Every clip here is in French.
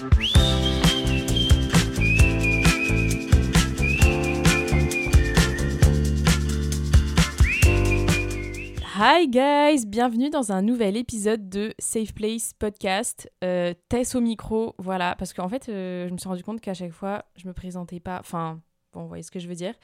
Hi guys, bienvenue dans un nouvel épisode de Safe Place Podcast. Euh, Tess au micro, voilà, parce qu'en fait, euh, je me suis rendu compte qu'à chaque fois, je me présentais pas. Enfin, bon, vous voyez ce que je veux dire.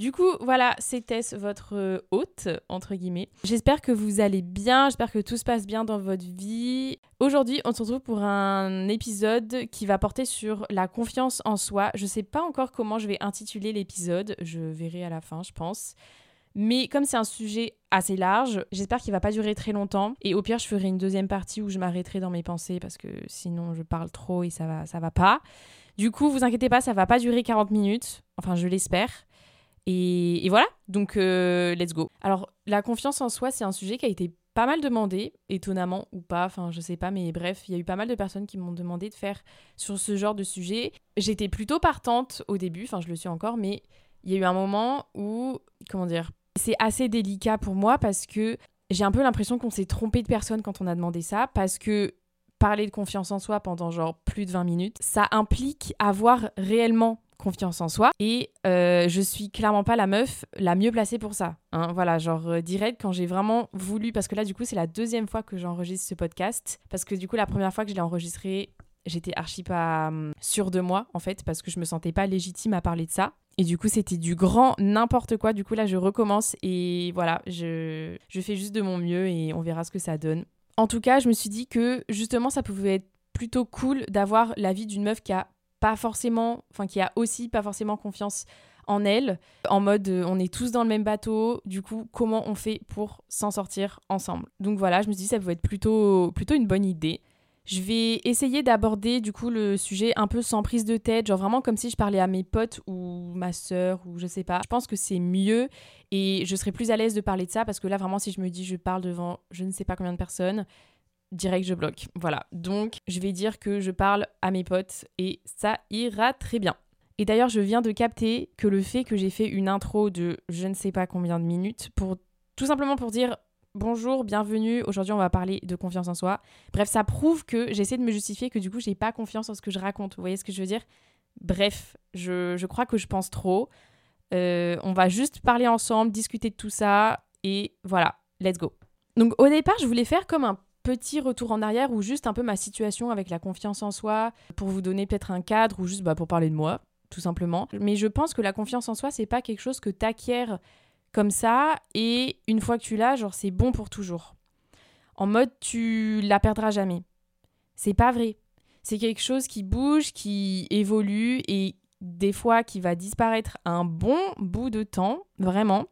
Du coup, voilà, Tess, votre euh, hôte, entre guillemets. J'espère que vous allez bien, j'espère que tout se passe bien dans votre vie. Aujourd'hui, on se retrouve pour un épisode qui va porter sur la confiance en soi. Je sais pas encore comment je vais intituler l'épisode, je verrai à la fin, je pense. Mais comme c'est un sujet assez large, j'espère qu'il va pas durer très longtemps. Et au pire, je ferai une deuxième partie où je m'arrêterai dans mes pensées parce que sinon je parle trop et ça va, ça va pas. Du coup, vous inquiétez pas, ça va pas durer 40 minutes. Enfin, je l'espère. Et, voilà, donc euh, let's go. Alors, la confiance en soi, c'est un sujet qui a été pas mal demandé, étonnamment ou pas, enfin je sais pas, mais bref, il y a eu pas mal de personnes qui m'ont demandé de faire sur ce genre de sujet. J'étais plutôt partante au début, enfin je le suis encore, mais il y a eu un moment où, comment dire, c'est assez délicat pour moi parce que j'ai un peu l'impression qu'on s'est trompé de personne quand on a demandé ça parce que parler de confiance en soi pendant genre plus de 20 minutes, ça implique avoir réellement confiance en soi et euh, je suis clairement pas la meuf la mieux placée pour ça. Hein. voilà, genre euh, direct quand j'ai vraiment voulu, parce que là du coup c'est la deuxième fois que j'enregistre ce podcast, parce que du coup la première fois que je l'ai enregistré, j'étais archi pas hum, sûre de moi en fait, parce que je me sentais pas légitime à parler de ça. Et du coup, c'était du grand n'importe quoi. Du coup, là, je recommence et voilà, je, je fais juste de mon mieux et on verra ce que ça donne. En tout cas, je me suis dit que justement, ça pouvait être plutôt cool d'avoir l'avis d'une meuf qui a pas forcément, enfin, qui a aussi pas forcément confiance en elle, en mode euh, on est tous dans le même bateau, du coup, comment on fait pour s'en sortir ensemble? Donc voilà, je me suis dit ça pouvait être plutôt, plutôt une bonne idée. Je vais essayer d'aborder du coup le sujet un peu sans prise de tête, genre vraiment comme si je parlais à mes potes ou ma sœur ou je sais pas. Je pense que c'est mieux et je serai plus à l'aise de parler de ça parce que là vraiment si je me dis je parle devant je ne sais pas combien de personnes, direct je bloque. Voilà. Donc je vais dire que je parle à mes potes et ça ira très bien. Et d'ailleurs, je viens de capter que le fait que j'ai fait une intro de je ne sais pas combien de minutes pour tout simplement pour dire Bonjour, bienvenue. Aujourd'hui, on va parler de confiance en soi. Bref, ça prouve que j'essaie de me justifier que du coup, j'ai pas confiance en ce que je raconte. Vous voyez ce que je veux dire? Bref, je, crois que je pense trop. Euh, on va juste parler ensemble, discuter de tout ça. Et voilà, let's go. Donc, au départ, je voulais faire comme un petit retour en arrière ou juste un peu ma situation avec la confiance en soi pour vous donner peut-être un cadre ou juste bah, pour parler de moi, tout simplement. Mais je pense que la confiance en soi, c'est pas quelque chose que tu acquiers comme ça et une fois que tu l'as, genre c'est bon pour toujours. En mode tu la perdras jamais. C'est pas vrai. C'est quelque chose qui bouge, qui évolue et des fois qui va disparaître un bon bout de temps, vraiment.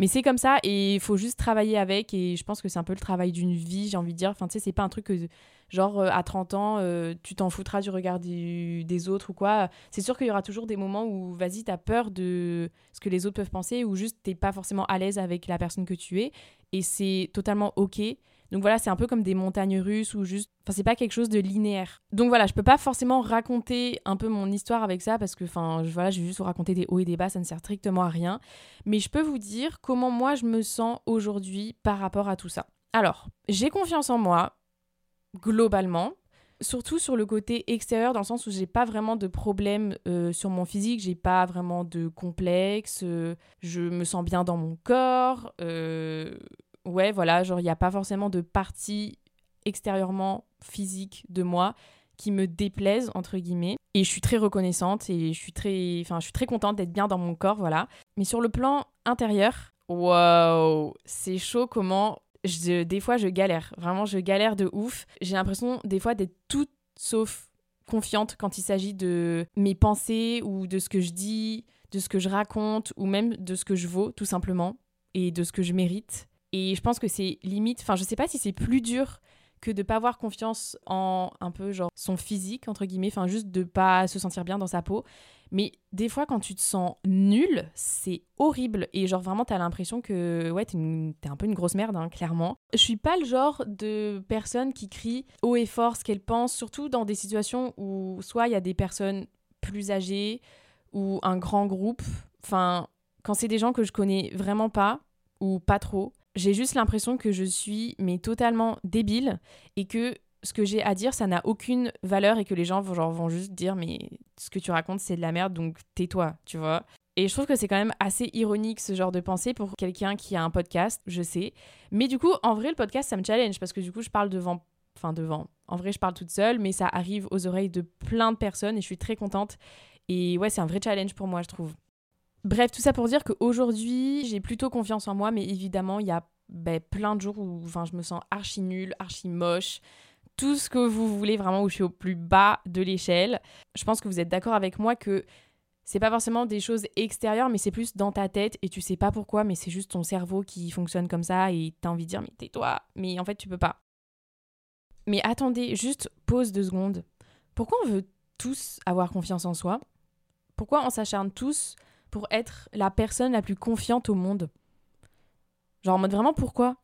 Mais c'est comme ça et il faut juste travailler avec et je pense que c'est un peu le travail d'une vie, j'ai envie de dire. Enfin, tu sais, c'est pas un truc que genre euh, à 30 ans, euh, tu t'en foutras du regard des autres ou quoi. C'est sûr qu'il y aura toujours des moments où, vas-y, t'as peur de ce que les autres peuvent penser ou juste t'es pas forcément à l'aise avec la personne que tu es. Et c'est totalement ok Donc voilà, c'est un peu comme des montagnes russes ou juste. Enfin, c'est pas quelque chose de linéaire. Donc voilà, je peux pas forcément raconter un peu mon histoire avec ça parce que, enfin, voilà, je vais juste vous raconter des hauts et des bas, ça ne sert strictement à rien. Mais je peux vous dire comment moi je me sens aujourd'hui par rapport à tout ça. Alors, j'ai confiance en moi, globalement surtout sur le côté extérieur, dans le sens où j'ai pas vraiment de problème euh, sur mon physique, j'ai pas vraiment de complexe, euh, je me sens bien dans mon corps. Euh, ouais, voilà, genre il n'y a pas forcément de partie extérieurement physique de moi qui me déplaise entre guillemets et je suis très reconnaissante et je suis très enfin je suis très contente d'être bien dans mon corps voilà mais sur le plan intérieur waouh c'est chaud comment des fois, je galère. Vraiment, je galère de ouf. J'ai l'impression, des fois, d'être toute sauf confiante quand il s'agit de mes pensées ou de ce que je dis, de ce que je raconte ou même de ce que je vaux, tout simplement, et de ce que je mérite. Et je pense que c'est limite, enfin, je sais pas si c'est plus dur que de pas avoir confiance en un peu genre son physique entre guillemets enfin juste de pas se sentir bien dans sa peau mais des fois, quand tu te sens nul, c'est horrible. Et genre, vraiment, t'as l'impression que, ouais, t'es, un peu une grosse merde, hein, clairement. Je suis pas le genre de personne qui crie haut et fort ce qu'elle pense, surtout dans des situations où soit il y a des personnes plus âgées ou un grand groupe. Enfin, quand c'est des gens que je connais vraiment pas ou pas trop, j'ai juste l'impression que je suis mais totalement débile et que ce que j'ai à dire, ça n'a aucune valeur et que les gens vont, genre, vont juste dire mais ce que tu racontes c'est de la merde donc tais-toi, tu vois. Et je trouve que c'est quand même assez ironique ce genre de pensée pour quelqu'un qui a un podcast, je sais. Mais du coup, en vrai, le podcast, ça me challenge parce que du coup, je parle devant. Enfin, devant. En vrai, je parle toute seule, mais ça arrive aux oreilles de plein de personnes et je suis très contente. Et ouais, c'est un vrai challenge pour moi, je trouve. Bref, tout ça pour dire qu'aujourd'hui, j'ai plutôt confiance en moi, mais évidemment, il y a ben, plein de jours où je me sens archi nulle, archi moche tout ce que vous voulez, vraiment où je suis au plus bas de l'échelle. Je pense que vous êtes d'accord avec moi que c'est pas forcément des choses extérieures, mais c'est plus dans ta tête et tu sais pas pourquoi, mais c'est juste ton cerveau qui fonctionne comme ça et t'as envie de dire mais tais-toi, mais en fait tu peux pas. Mais attendez, juste pause deux secondes. Pourquoi on veut tous avoir confiance en soi? Pourquoi on s'acharne tous pour être la personne la plus confiante au monde. Genre en mode vraiment pourquoi?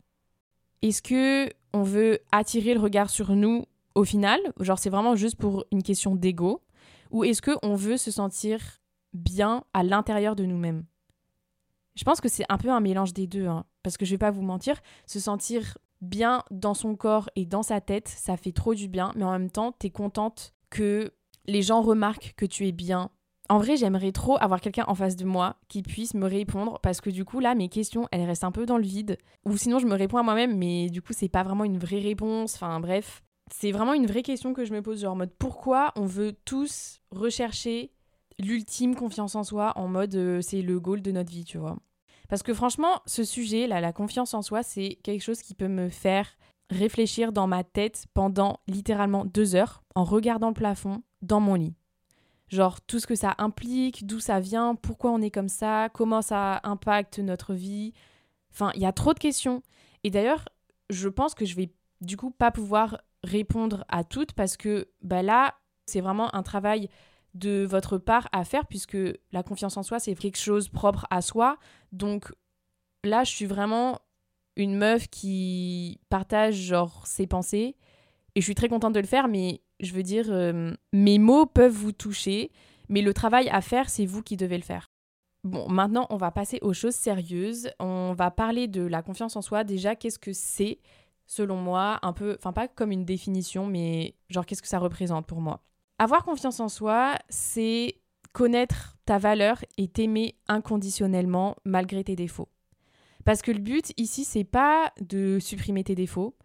Est-ce que on veut attirer le regard sur nous au final? Genre, c'est vraiment juste pour une question d'ego? Ou est-ce qu'on veut se sentir bien à l'intérieur de nous-mêmes? Je pense que c'est un peu un mélange des deux, hein, parce que je vais pas vous mentir, se sentir bien dans son corps et dans sa tête, ça fait trop du bien, mais en même temps, tu es contente que les gens remarquent que tu es bien en vrai, j'aimerais trop avoir quelqu'un en face de moi qui puisse me répondre parce que du coup, là, mes questions, elles restent un peu dans le vide. Ou sinon, je me réponds à moi-même, mais du coup, c'est pas vraiment une vraie réponse. Enfin, bref. C'est vraiment une vraie question que je me pose, genre en mode pourquoi on veut tous rechercher l'ultime confiance en soi en mode euh, c'est le goal de notre vie, tu vois? Parce que franchement, ce sujet, là, la confiance en soi, c'est quelque chose qui peut me faire réfléchir dans ma tête pendant littéralement deux heures en regardant le plafond dans mon lit. Genre tout ce que ça implique, d'où ça vient, pourquoi on est comme ça, comment ça impacte notre vie. Enfin, il y a trop de questions. Et d'ailleurs, je pense que je vais du coup pas pouvoir répondre à toutes parce que bah là, c'est vraiment un travail de votre part à faire puisque la confiance en soi, c'est quelque chose propre à soi. Donc là, je suis vraiment une meuf qui partage genre ses pensées et je suis très contente de le faire, mais je veux dire, euh, mes mots peuvent vous toucher, mais le travail à faire, c'est vous qui devez le faire. Bon, maintenant, on va passer aux choses sérieuses. On va parler de la confiance en soi. Déjà, qu'est-ce que c'est, selon moi, un peu, enfin pas comme une définition, mais genre qu'est-ce que ça représente pour moi? Avoir confiance en soi, c'est connaître ta valeur et t'aimer inconditionnellement malgré tes défauts. Parce que le but ici, c'est pas de supprimer tes défauts,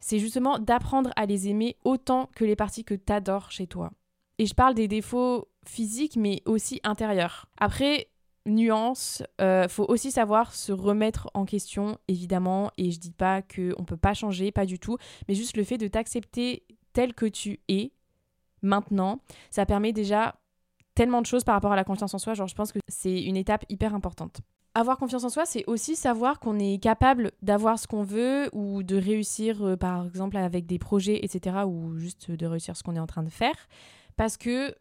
c'est justement d'apprendre à les aimer autant que les parties que t'adores chez toi. Et je parle des défauts physiques, mais aussi intérieurs. Après, nuance, euh, faut aussi savoir se remettre en question, évidemment, et je dis pas qu'on peut pas changer, pas du tout, mais juste le fait de t'accepter tel que tu es, maintenant, ça permet déjà tellement de choses par rapport à la confiance en soi, genre je pense que c'est une étape hyper importante. Avoir confiance en soi, c'est aussi savoir qu'on est capable d'avoir ce qu'on veut ou de réussir, euh, par exemple, avec des projets, etc., ou juste de réussir ce qu'on est en train de faire, parce que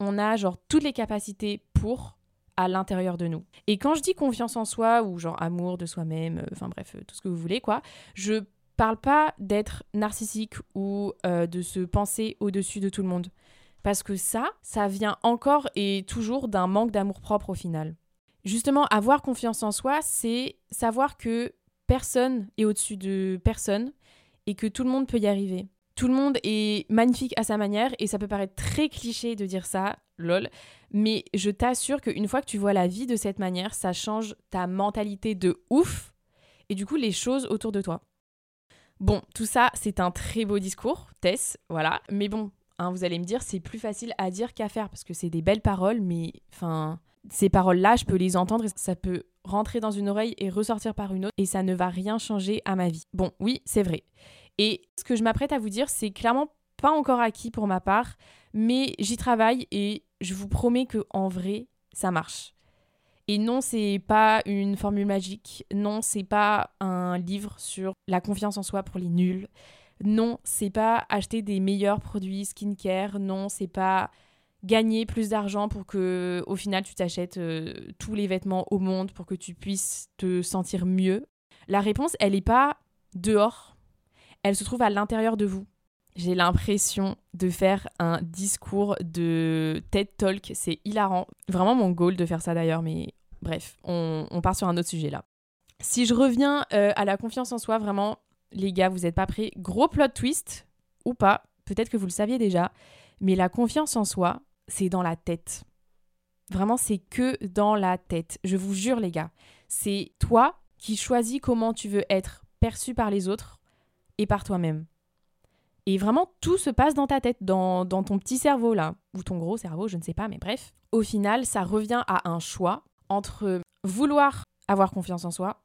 on a genre toutes les capacités pour à l'intérieur de nous. Et quand je dis confiance en soi ou genre amour de soi-même, euh, enfin bref, euh, tout ce que vous voulez, quoi, je parle pas d'être narcissique ou de se penser au-dessus de tout le monde. Parce que ça, ça vient encore et toujours d'un manque d'amour-propre au final. Justement, avoir confiance en soi, c'est savoir que personne est au-dessus de personne et que tout le monde peut y arriver. Tout le monde est magnifique à sa manière et ça peut paraître très cliché de dire ça, lol, mais je t'assure qu'une fois que tu vois la vie de cette manière, ça change ta mentalité de ouf et du coup les choses autour de toi. Bon, tout ça, c'est un très beau discours, Tess, voilà, mais bon, hein, vous allez me dire, c'est plus facile à dire qu'à faire parce que c'est des belles paroles, mais enfin, ces paroles-là, je peux les entendre et ça peut rentrer dans une oreille et ressortir par une autre et ça ne va rien changer à ma vie. Bon, oui, c'est vrai. Et ce que je m'apprête à vous dire, c'est clairement pas encore acquis pour ma part, mais j'y travaille et je vous promets que en vrai, ça marche. Et non, c'est pas une formule magique. Non, c'est pas un livre sur la confiance en soi pour les nuls. Non, c'est pas acheter des meilleurs produits skincare. Non, c'est pas gagner plus d'argent pour que au final tu t'achètes euh, tous les vêtements au monde pour que tu puisses te sentir mieux La réponse, elle n'est pas dehors, elle se trouve à l'intérieur de vous. J'ai l'impression de faire un discours de TED Talk, c'est hilarant. Vraiment mon goal de faire ça d'ailleurs, mais bref, on, part sur un autre sujet là. Si je reviens euh, à la confiance en soi, vraiment, les gars, vous n'êtes pas prêts Gros plot twist, ou pas, peut-être que vous le saviez déjà, mais la confiance en soi, c'est dans la tête. Vraiment, c'est que dans la tête. Je vous jure, les gars. C'est toi qui choisis comment tu veux être perçu par les autres et par toi-même. Et vraiment, tout se passe dans ta tête, dans, ton petit cerveau là, ou ton gros cerveau, je ne sais pas, mais bref. Au final, ça revient à un choix entre vouloir avoir confiance en soi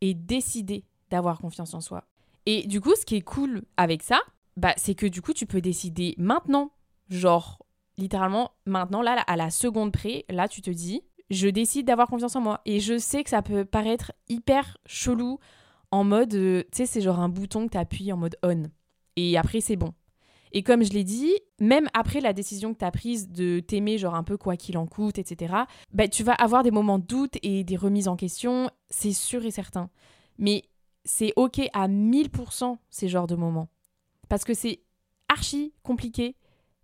et décider d'avoir confiance en soi. Et du coup, ce qui est cool avec ça, bah, c'est que du coup, tu peux décider maintenant, genre littéralement, maintenant, là, à la seconde près, là, tu te dis, je décide d'avoir confiance en moi. Et je sais que ça peut paraître hyper chelou en mode, euh, tu sais, c'est genre un bouton que tu appuies en mode on. Et après, c'est bon. Et comme je l'ai dit, même après la décision que tu as prise de t'aimer, genre un peu quoi qu'il en coûte, etc., bah, tu vas avoir des moments de doute et des remises en question, c'est sûr et certain. Mais c'est OK à 1000% ces genres de moments. Parce que c'est archi compliqué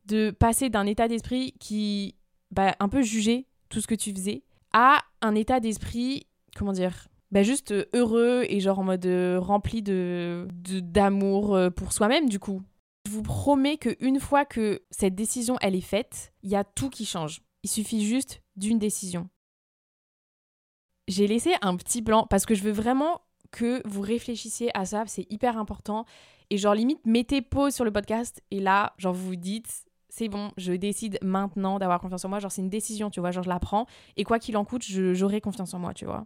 de passer d'un état d'esprit qui, bah, un peu jugeait tout ce que tu faisais, à un état d'esprit, comment dire, bah, juste heureux et genre en mode euh, rempli de d'amour euh, pour soi-même du coup. Je vous promets qu'une fois que cette décision elle est faite, il y a tout qui change. Il suffit juste d'une décision. J'ai laissé un petit blanc parce que je veux vraiment que vous réfléchissiez à ça, c'est hyper important. Et genre limite, mettez pause sur le podcast et là, genre vous vous dites, c'est bon, je décide maintenant d'avoir confiance en moi. Genre, c'est une décision, tu vois. Genre, je la prends. Et quoi qu'il en coûte, j'aurai confiance en moi, tu vois.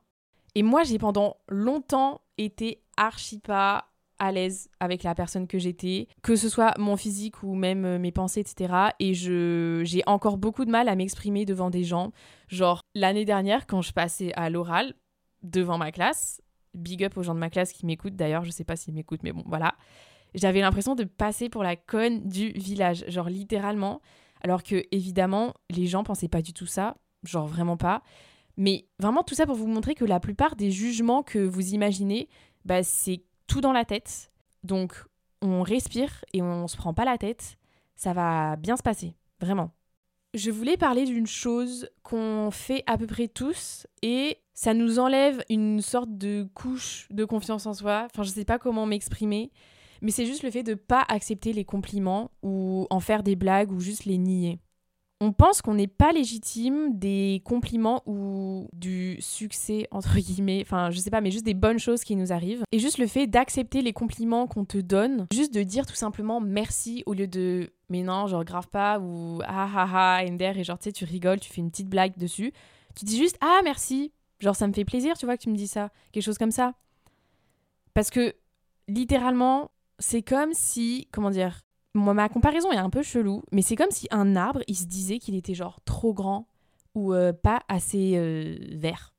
Et moi, j'ai pendant longtemps été archi pas à l'aise avec la personne que j'étais, que ce soit mon physique ou même euh, mes pensées, etc. Et j'ai encore beaucoup de mal à m'exprimer devant des gens. Genre, l'année dernière, quand je passais à l'oral devant ma classe, big up aux gens de ma classe qui m'écoutent d'ailleurs, je sais pas s'ils m'écoutent, mais bon, voilà j'avais l'impression de passer pour la conne du village, genre littéralement. Alors que évidemment, les gens pensaient pas du tout ça, genre vraiment pas. Mais vraiment tout ça pour vous montrer que la plupart des jugements que vous imaginez, bah c'est tout dans la tête. Donc on respire et on se prend pas la tête, ça va bien se passer, vraiment. Je voulais parler d'une chose qu'on fait à peu près tous et ça nous enlève une sorte de couche de confiance en soi. Enfin, je sais pas comment m'exprimer, mais c'est juste le fait de pas accepter les compliments ou en faire des blagues ou juste les nier. On pense qu'on n'est pas légitime des compliments ou du succès, entre guillemets, enfin je sais pas, mais juste des bonnes choses qui nous arrivent. Et juste le fait d'accepter les compliments qu'on te donne, juste de dire tout simplement merci au lieu de mais non, genre grave pas ou ah ah ah Ender et genre tu tu rigoles, tu fais une petite blague dessus. Tu dis juste ah merci, genre ça me fait plaisir, tu vois, que tu me dis ça, quelque chose comme ça. Parce que littéralement, c'est comme si, comment dire, moi, ma comparaison est un peu chelou, mais c'est comme si un arbre, il se disait qu'il était genre trop grand ou euh, pas assez euh, vert.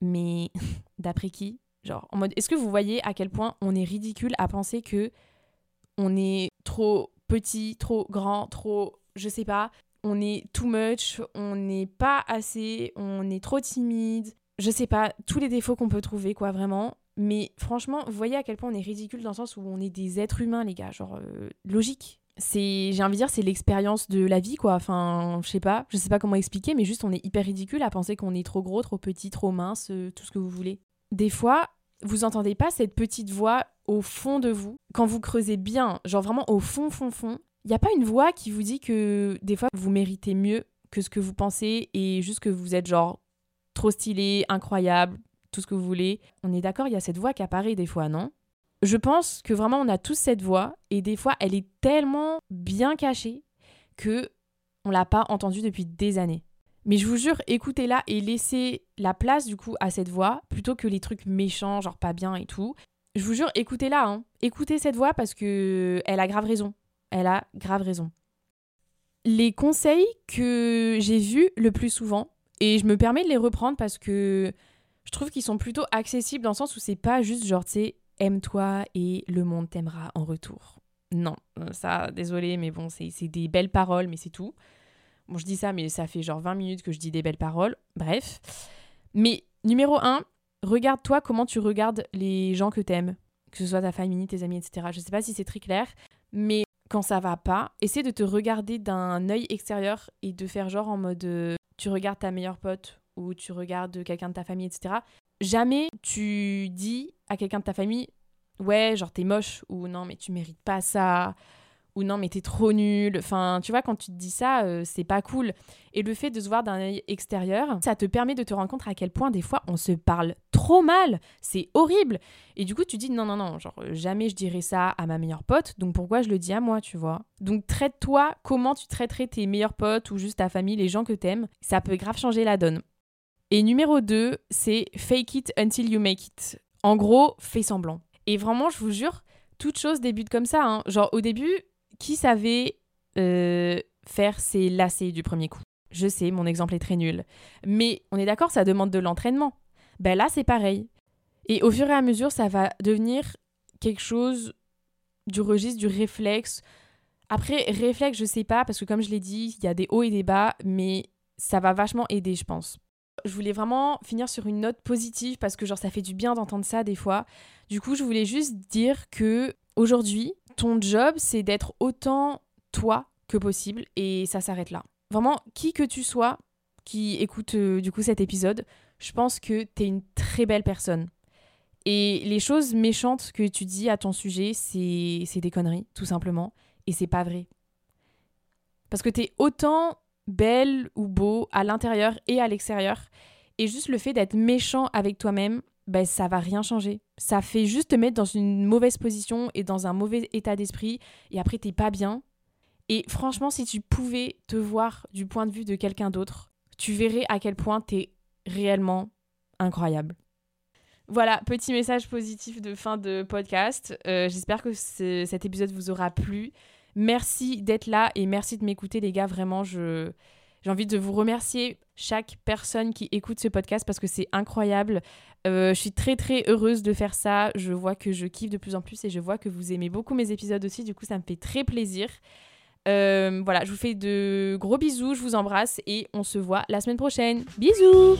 Mais d'après qui? Genre, en mode, est-ce que vous voyez à quel point on est ridicule à penser que on est trop petit, trop grand, trop, je sais pas, on est too much, on n'est pas assez, on est trop timide, je sais pas, tous les défauts qu'on peut trouver, quoi, vraiment. Mais franchement, voyez à quel point on est ridicule dans le sens où on est des êtres humains, les gars. Genre, euh, logique. C'est, j'ai envie de dire, c'est l'expérience de la vie, quoi. Enfin, je sais pas, je sais pas comment expliquer, mais juste on est hyper ridicule à penser qu'on est trop gros, trop petit, trop mince, euh, tout ce que vous voulez. Des fois, vous entendez pas cette petite voix au fond de vous, quand vous creusez bien, genre vraiment au fond, fond, fond, il n'y a pas une voix qui vous dit que des fois vous méritez mieux que ce que vous pensez et juste que vous êtes genre trop stylé, incroyable, tout ce que vous voulez. On est d'accord, il y a cette voix qui apparaît des fois, non? Je pense que vraiment on a tous cette voix et des fois elle est tellement bien cachée que on l'a pas entendue depuis des années. Mais je vous jure, écoutez-la et laissez la place du coup à cette voix plutôt que les trucs méchants, genre pas bien et tout. Je vous jure, écoutez-la, hein. écoutez cette voix parce que elle a grave raison. Elle a grave raison. Les conseils que j'ai vus le plus souvent, et je me permets de les reprendre parce que je trouve qu'ils sont plutôt accessibles dans le sens où c'est pas juste genre, tu sais, aime-toi et le monde t'aimera en retour. Non, euh, ça, désolé, mais bon, c'est des belles paroles, mais c'est tout. Bon, je dis ça, mais ça fait genre 20 minutes que je dis des belles paroles. Bref. Mais numéro 1, regarde-toi comment tu regardes les gens que t'aimes, que ce soit ta famille, tes amis, etc. Je sais pas si c'est très clair, mais quand ça va pas, essaie de te regarder d'un œil extérieur et de faire genre en mode euh, tu regardes ta meilleure pote ou tu regardes quelqu'un de ta famille, etc. Jamais tu dis à quelqu'un de ta famille ouais, genre t'es moche ou non, mais tu mérites pas ça ou non mais t'es trop nul. Enfin, tu vois, quand tu te dis ça, euh, c'est pas cool. Et le fait de se voir d'un œil extérieur, ça te permet de te rendre compte à quel point des fois on se parle trop mal. C'est horrible. Et du coup, tu dis non, non, non, genre jamais je dirais ça à ma meilleure pote, donc pourquoi je le dis à moi, tu vois? Donc traite-toi comment tu traiterais tes meilleurs potes ou juste ta famille, les gens que t'aimes. Ça peut grave changer la donne. Et numéro 2, c'est fake it until you make it. En gros, fais semblant. Et vraiment, je vous jure, toute chose débute comme ça. Hein. Genre au début, qui savait euh, faire ses lacets du premier coup? Je sais, mon exemple est très nul. Mais on est d'accord, ça demande de l'entraînement. Ben là, c'est pareil. Et au fur et à mesure, ça va devenir quelque chose du registre du réflexe. Après, réflexe, je sais pas, parce que comme je l'ai dit, il y a des hauts et des bas, mais ça va vachement aider, je pense. Je voulais vraiment finir sur une note positive parce que genre ça fait du bien d'entendre ça des fois. Du coup, je voulais juste dire que aujourd'hui, ton job, c'est d'être autant toi que possible et ça s'arrête là. Vraiment, qui que tu sois qui écoute euh, du coup cet épisode, je pense que t'es une très belle personne. Et les choses méchantes que tu dis à ton sujet, c'est des conneries, tout simplement. Et c'est pas vrai. Parce que t'es autant belle ou beau à l'intérieur et à l'extérieur. Et juste le fait d'être méchant avec toi-même, ben, ça va rien changer. Ça fait juste te mettre dans une mauvaise position et dans un mauvais état d'esprit et après t'es pas bien. Et franchement, si tu pouvais te voir du point de vue de quelqu'un d'autre, tu verrais à quel point t'es réellement incroyable. Voilà, petit message positif de fin de podcast. Euh, j'espère que cet épisode vous aura plu. Merci d'être là et merci de m'écouter les gars. Vraiment, je, j'ai envie de vous remercier chaque personne qui écoute ce podcast parce que c'est incroyable. Euh, je suis très très heureuse de faire ça. Je vois que je kiffe de plus en plus et je vois que vous aimez beaucoup mes épisodes aussi. Du coup, ça me fait très plaisir. Euh, voilà, je vous fais de gros bisous, je vous embrasse et on se voit la semaine prochaine. Bisous